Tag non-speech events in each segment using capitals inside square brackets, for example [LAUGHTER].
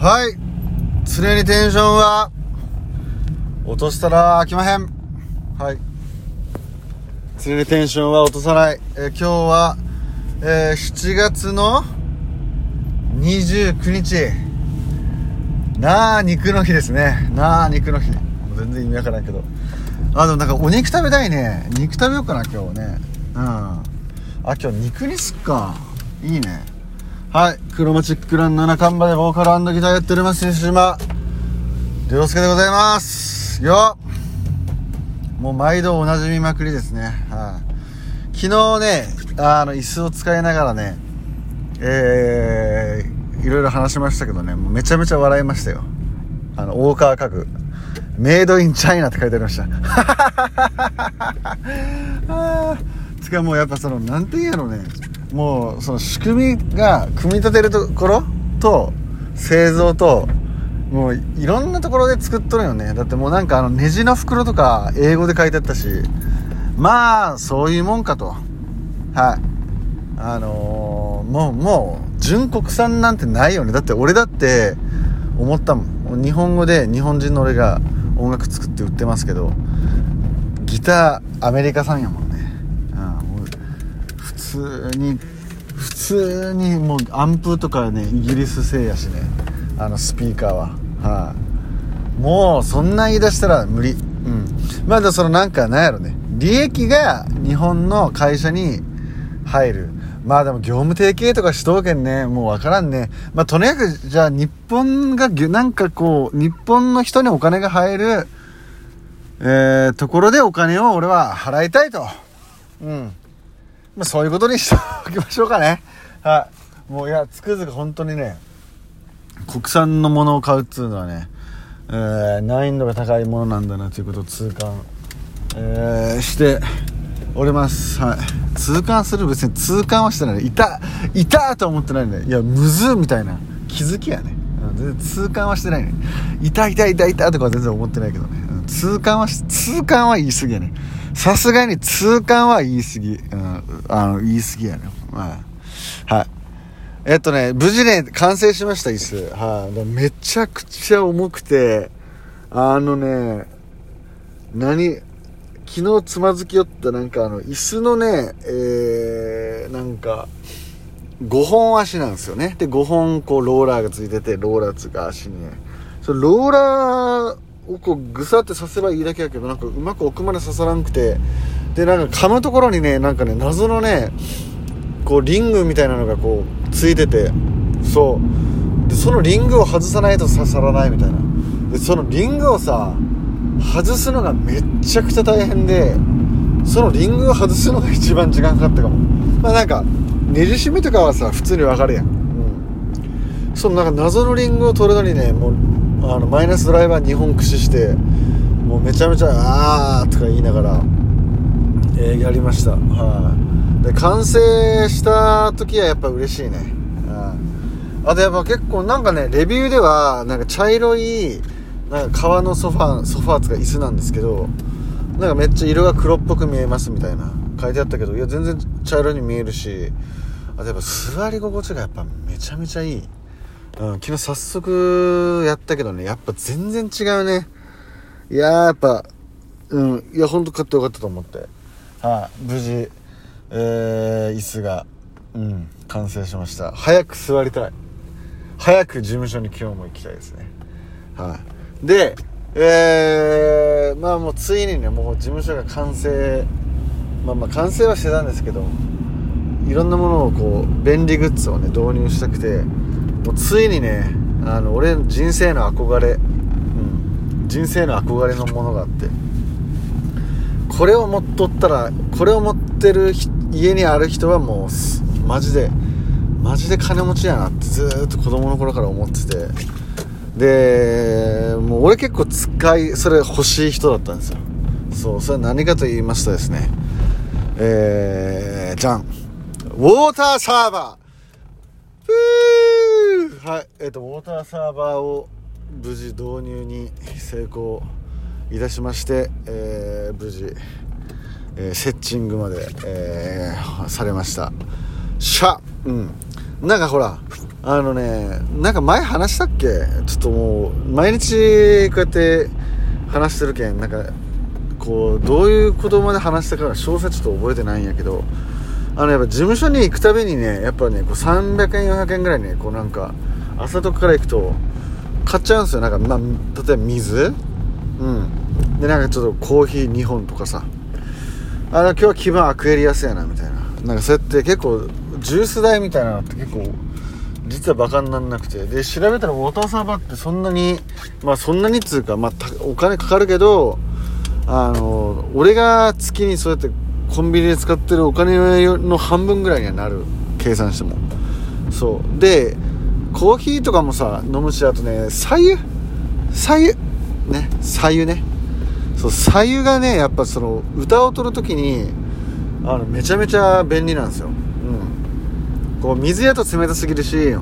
はい。常にテンションは落としたら飽きまへん。はい。常にテンションは落とさない、えー今日は、えー7月の29日。なあ肉の日ですね。なあ肉の日。もう全然意味わからんけど。あでもなんかお肉食べたいね。肉食べようかな今日ね。うん。あ今日肉にすっか。いいね。はい。クロマチックラン七冠馬でボーカルギターやっております西島。涼介でございます。よ。っもう毎度おなじみまくりですね。はい。昨日ねあの椅子を使いながらねえー、いろいろ話しましたけどねめちゃめちゃ笑いましたよ。あの大川家具。メイドインチャイナって書いてありました。[LAUGHS] あつかもうやっぱそのなんて言うやろね。もうその仕組みが組み立てるところと製造ともういろんなところで作っとるよね。だってもうなんかあのネジの袋とか英語で書いてあったし。まあそういうもんかと。はい。あのー、もうもう純国産なんてないよね。だって俺だって思ったもん。日本語で日本人の俺が音楽作って売ってますけど。ギターアメリカ産やもん、通に普通にもうアンプとかねイギリス製やしね。あのスピーカーは。はい、もうそんな言い出したら無理。うん。まあでもそのなんかなんやろね。利益が日本の会社に入る。まあでも業務提携とかしとうけんね。もうわからんね。まあとにかくじゃあ日本がなんかこう日本の人にお金が入るえー、ところでお金を俺は払いたいと。うん。まあそういうことにしておきましょうかね。はい。もういやつくづく本当にね国産のものを買うっつうのはね、えー難易度が高いものなんだなということを痛感、えーしております。はい。痛感する別に痛感はしてないいたいたと思ってないね。いやむずみたいな。気づきやね。全然痛感はしてないね。いたいたいたいたとかは全然思ってないけどね。うん。痛感は痛感は言い過ぎやねさすがに痛感は言い過ぎ、うん、あの言い過ぎやねはいはいえっとね、無事ね、完成しました、椅子。はい、でめちゃくちゃ重くて、あのね、何、昨日つまずきよったなんかあの、椅子のね、えー、なんか、5本足なんですよね。で、5本こうローラーがついてて、ローラーつうか足にね。そのローラーをこうぐさってさせばいいだけやけど、なんかうまく奥まで刺さらんくて、で、なんか噛むところにね、なんかね、謎のね、こうリングみたいなのがこうついててそう。でそのリングを外さないと刺さらないみたいな。でそのリングをさ外すのがめっちゃくちゃ大変でそのリングを外すのが一番時間かかったかも。まあなんかねじ締めとかはさ普通にわかるやん。うん。そのなんか謎のリングを取るのにねもうあのマイナスドライバー2本駆使してもうめちゃめちゃ「あー」とか言いながら、えーやりました。はい、で完成した時はやっぱ嬉しいね、あとやっぱ結構なんかねレビューではなんか茶色いなんか革のソファーソファーつか椅子なんですけどなんかめっちゃ色が黒っぽく見えますみたいな書いてあったけどいや全然茶色に見えるしあとやっぱ座り心地がやっぱめちゃめちゃいい、うん、昨日早速やったけどね。やっぱ全然違うね。いやーやっぱうんいやほんと買ってよかったと思って。はい、無事えー、椅子がうん完成しました。早く座りたい。早く事務所に今日も行きたいですね。はい。でえー、まあもうついにねもう事務所が完成。まあまあ完成はしてたんですけどいろんなものをこう便利グッズをね導入したくて。もうついにねあの俺の人生の憧れ、うん、人生の憧れのものがあって。これを持っとったらこれを持ってる家にある人はもうマジでマジで金持ちやなってずーっと子供の頃から思ってて。でもう俺結構使いそれ欲しい人だったんですよ。そうそれ何かと言いますとですね。えー、じゃん。ウォーターサーバー。はいえっ、とウォーターサーバーを無事導入に成功いたしまして、えー無事、えーセッチングまで、えーされました。しゃうん。なんかほらあのねなんか前話したっけ？ちょっともう毎日こうやって話してるけんなんかこうどういう言葉で話したか詳細ちょっと覚えてないんやけどあのやっぱ事務所に行くたびにねやっぱねこう300円400円ぐらいねこうなんか朝とかから行くと買っちゃうんですよ。なんか、まあ、例えば水？うん。でなんかちょっとコーヒー2本とかさ。あの今日は気分アクエリアスやなみたいな。なんかそうやって結構ジュース代みたいなのって結構実はバカになんなくて。で調べたらウォーターサーバーってそんなにまあそんなにっつうか、まあ、お金かかるけどあの俺が月にそうやってコンビニで使ってるお金の半分ぐらいにはなる計算しても。そう。でコーヒーとかもさ飲むしあとね左右左右ね左右ね。そう左右がねやっぱその歌を取る時にあのめちゃめちゃ便利なんですよ。うん。こう水やと冷たすぎるし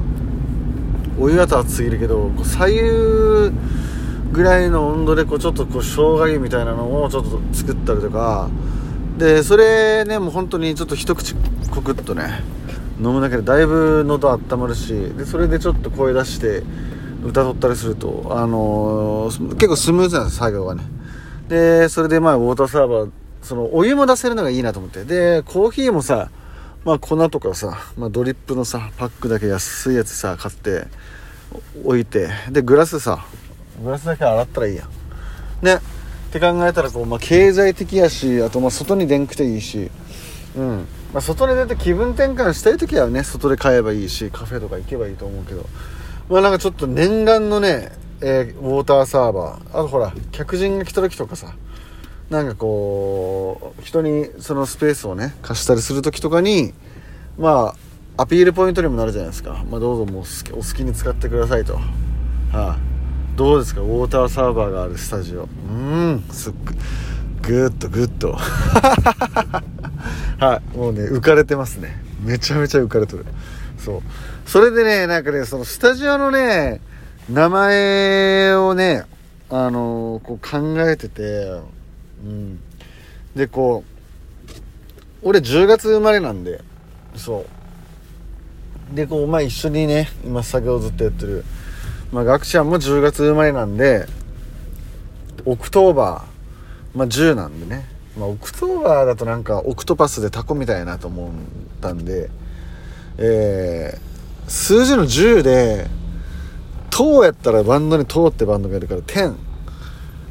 お湯やと熱すぎるけどこう左右ぐらいの温度でこうちょっとこう生姜湯みたいなのをちょっと作ったりとかでそれねもう本当にちょっと一口コクッとね飲むだけでだいぶ喉温まるしでそれでちょっと声出して歌取ったりすると、あのー、結構スムーズなんです作業がね。でそれでまあウォーターサーバーそのお湯も出せるのがいいなと思って。でコーヒーもさまあ粉とかさ、まあ、ドリップのさパックだけ安いやつさ買って置いてでグラスさグラスだけ洗ったらいいやね。って考えたらこう、まあ、経済的やしあとまあ外に出んくていいし。うん。まあ、外に出て気分転換したい時はね外で買えばいいしカフェとか行けばいいと思うけど。まあなんかちょっと念願のね、えー、ウォーターサーバー。あとほら客人が来た時とかさ。なんかこう人にそのスペースをね貸したりする時とかにまあアピールポイントにもなるじゃないですか、まあ、どうぞもうお好きに使ってくださいと。は、あ、どうですか？ウォーターサーバーがあるスタジオ。うん。すっグッとグッと。[LAUGHS] はい。もうね浮かれてますね。めちゃめちゃ浮かれてる。そう。それでねなんかねそのスタジオのね名前をねあのー、こう考えててうん。でこう俺10月生まれなんでそう。でこうまあ一緒にね今作業ずっとやってるまあ学ちゃんも10月生まれなんでオクトーバーまあ10なんでね。まあオクトーバーだとなんかオクトパスでタコみたいなと思ったんでえー、数字の10で「トやったらバンドに「トってバンドがいるから10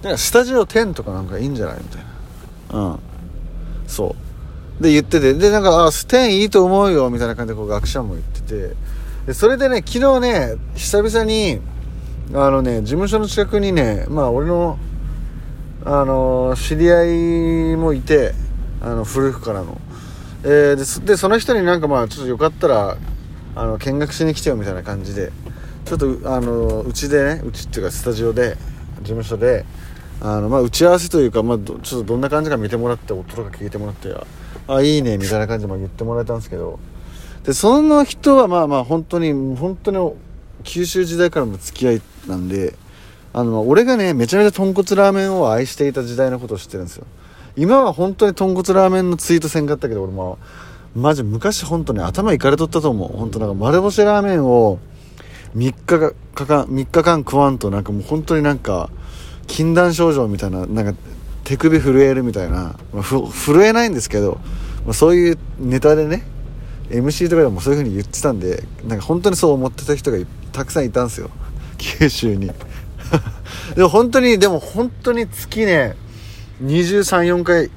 だかスタジオ10とかなんかいいんじゃないみたいな。うん。そう。で言ってて。でなんか「あ10いいと思うよ」みたいな感じでこう学者も言ってて。でそれでね昨日ね久々にあのね事務所の近くにねまあ俺のあの知り合いもいてあの古くからの。えー、でその人になんかまあちょっとよかったらあの見学しに来てよみたいな感じでちょっとあのうちでねうちっていうかスタジオで事務所であの、まあ、打ち合わせというか、まあ、ちょっとどんな感じか見てもらって音とか聞いてもらってあいいねみたいな感じで言ってもらえたんですけどでその人はまあまあ本当に本当に九州時代からの付き合いなんであの俺がねめちゃめちゃ豚骨ラーメンを愛していた時代のことを知ってるんですよ。今は本当に豚骨ラーメンのツイートせんかったけど俺もマジ昔本当に頭いかれとったと思う。本当なんか丸干しラーメンを3日かか3日間食わんとなんかもう本当になんか禁断症状みたいななんか手首震えるみたいな、まあ、震えないんですけど、まあ、そういうネタでね MC とかでもそういう風に言ってたんでなんか本当にそう思ってた人がたくさんいたんですよ。[LAUGHS] 九州 [LAUGHS] に。でも本当にでも本当に月ね234回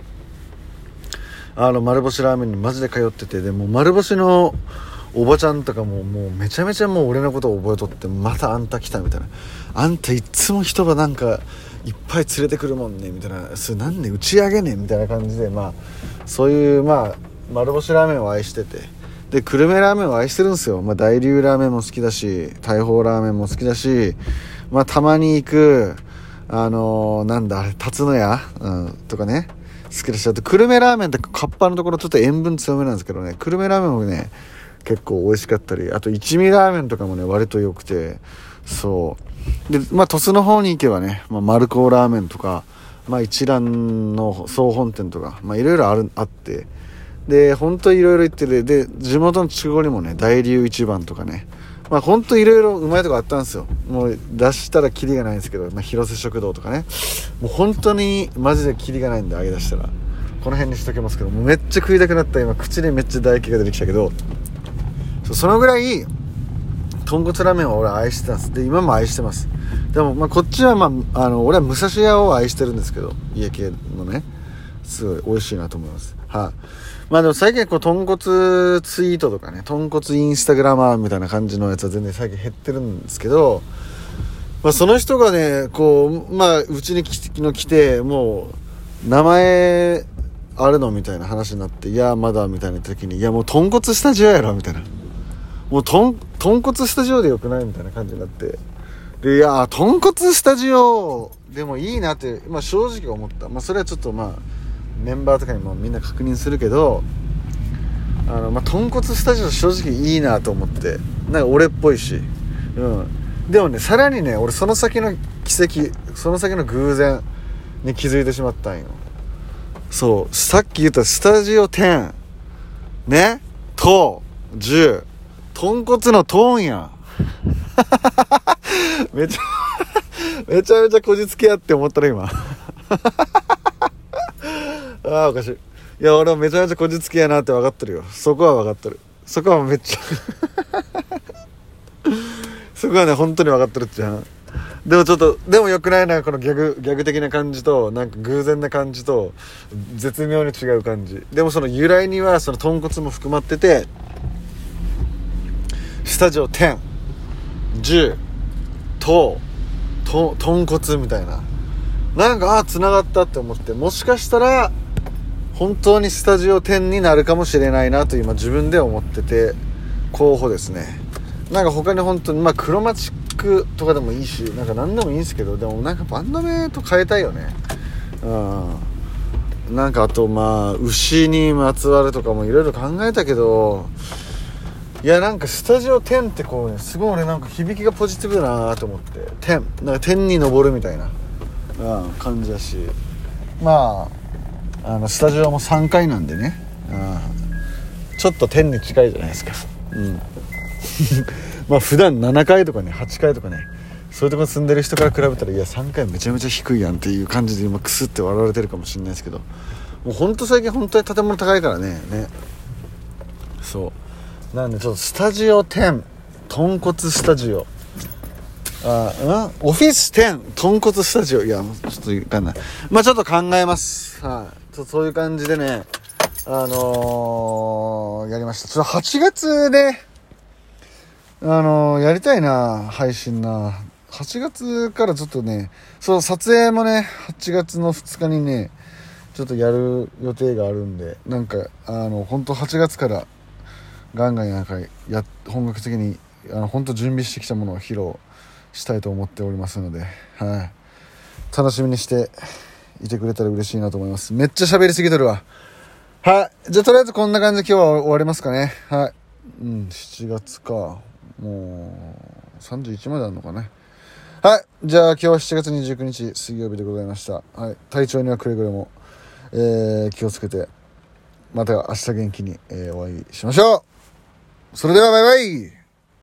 あの丸干しラーメンにマジで通っててでも丸干しのおばちゃんとかももうめちゃめちゃもう俺のことを覚えとってまたあんた来たみたいな。あんたいっつも人がなんかいっぱい連れてくるもんねみたいな。それなんで打ち上げねみたいな感じでまあそういうまあ丸干しラーメンを愛してて。で久留米ラーメンを愛してるんですよ、まあ、大流ラーメンも好きだし大砲ラーメンも好きだしまあたまに行くあのー、なんだあれ辰野屋、うん、とかね好きでしちゃって久留米ラーメンってカッパのところちょっと塩分強めなんですけどね久留米ラーメンもね結構美味しかったりあと一味ラーメンとかもね割と良くてそう。でまあ鳥栖の方に行けばね、まあ、丸高ラーメンとか、まあ、一蘭の総本店とかまあいろいろあるあってで本当いろいろ言っててで地元の筑後にもね大流一番とかね。まあ本当いろいろうまいとこあったんですよ。もう出したらキリがないんですけど、まあ、広瀬食堂とかね。もう本当にマジでキリがないんで揚げ出したら。この辺にしとけますけどもうめっちゃ食いたくなった。今口にめっちゃ唾液が出てきたけど。そのぐらい豚骨ラーメンを俺は愛してたんです。で今も愛してます。でもまあこっちはまああの俺は武蔵屋を愛してるんですけど家系のね。すごい美味しいなと思います。はい、あ、まあでも最近こう豚骨ツイートとかね豚骨インスタグラマーみたいな感じのやつは全然最近減ってるんですけどまあその人がねこうまあうちに来来てもう名前あるのみたいな話になっていやまだみたいな時にいやもう豚骨スタジオやろみたいな。もう豚骨スタジオでよくないみたいな感じになって。でいや豚骨スタジオでもいいなって、まあ、正直思った。まあそれはちょっとまあメンバーとかにもみんな確認するけどあの、まあ、豚骨スタジオ正直いいなと思ってなんか俺っぽいし。うん。でもねさらにね俺その先の奇跡その先の偶然に気づいてしまったんよ。そう。さっき言ったスタジオ10ね？と10豚骨のトーンや。ん [LAUGHS] めちゃめちゃめちゃこじつけやって思ったら今。ああおかしい。いや俺はめちゃめちゃこじつけやなって分かってるよ。そこは分かってる。そこはめっちゃ [LAUGHS] そこはね本当に分かってるっちゃうでもちょっとでもよくないなこのギャグギャグ的な感じとなんか偶然な感じと絶妙に違う感じ。でもその由来にはその豚骨も含まっててスタジオ10 10とと豚骨みたいな。なんかああつながったって思ってもしかしたら本当にスタジオ10になるかもしれないなと今自分で思ってて候補ですね。なんか他に本当にまあクロマチックとかでもいいしなんか何でもいいんですけどでもなんかバンド名と変えたいよね。うん。なんかあとまあ牛にまつわるとかもいろいろ考えたけどいやなんかスタジオ10ってこうねすごい俺なんか響きがポジティブだなと思って。10なんか天に昇るみたいな、うん、感じだし。まああのスタジオも3階なんでね、ちょっと天に近いじゃないですか。うん。[LAUGHS] まあ普段7階とかね8階とかねそういうとこ住んでる人から比べたらいや3階めちゃめちゃ低いやんっていう感じで今クスって笑われてるかもしれないですけど。もうほんと最近本当に建物高いからね。ね。そう。なんでちょっとスタジオ10豚骨スタジオ。あうん？オフィス10豚骨スタジオ。いやちょっといかんない。まあちょっと考えます。はい。ちょっとそういう感じでねあのー、やりました。ちょっと8月であのー、やりたいな配信な。8月からちょっとねそう撮影もね8月の2日にねちょっとやる予定があるんでなんかあの本当8月からガンガンなんかや本格的にあの本当準備してきたものを披露したいと思っておりますので、はい、楽しみにしていてくれたら嬉しいなと思います。めっちゃ喋りすぎとるわ。はい。じゃあとりあえずこんな感じで今日は終わりますかね。はい。うん7月か。もう31まであるのかね。はい。じゃあ今日は7月29日水曜日でございました。はい。体調にはくれぐれもえー、気をつけてまた明日元気に、えー、お会いしましょう。それではバイバイ。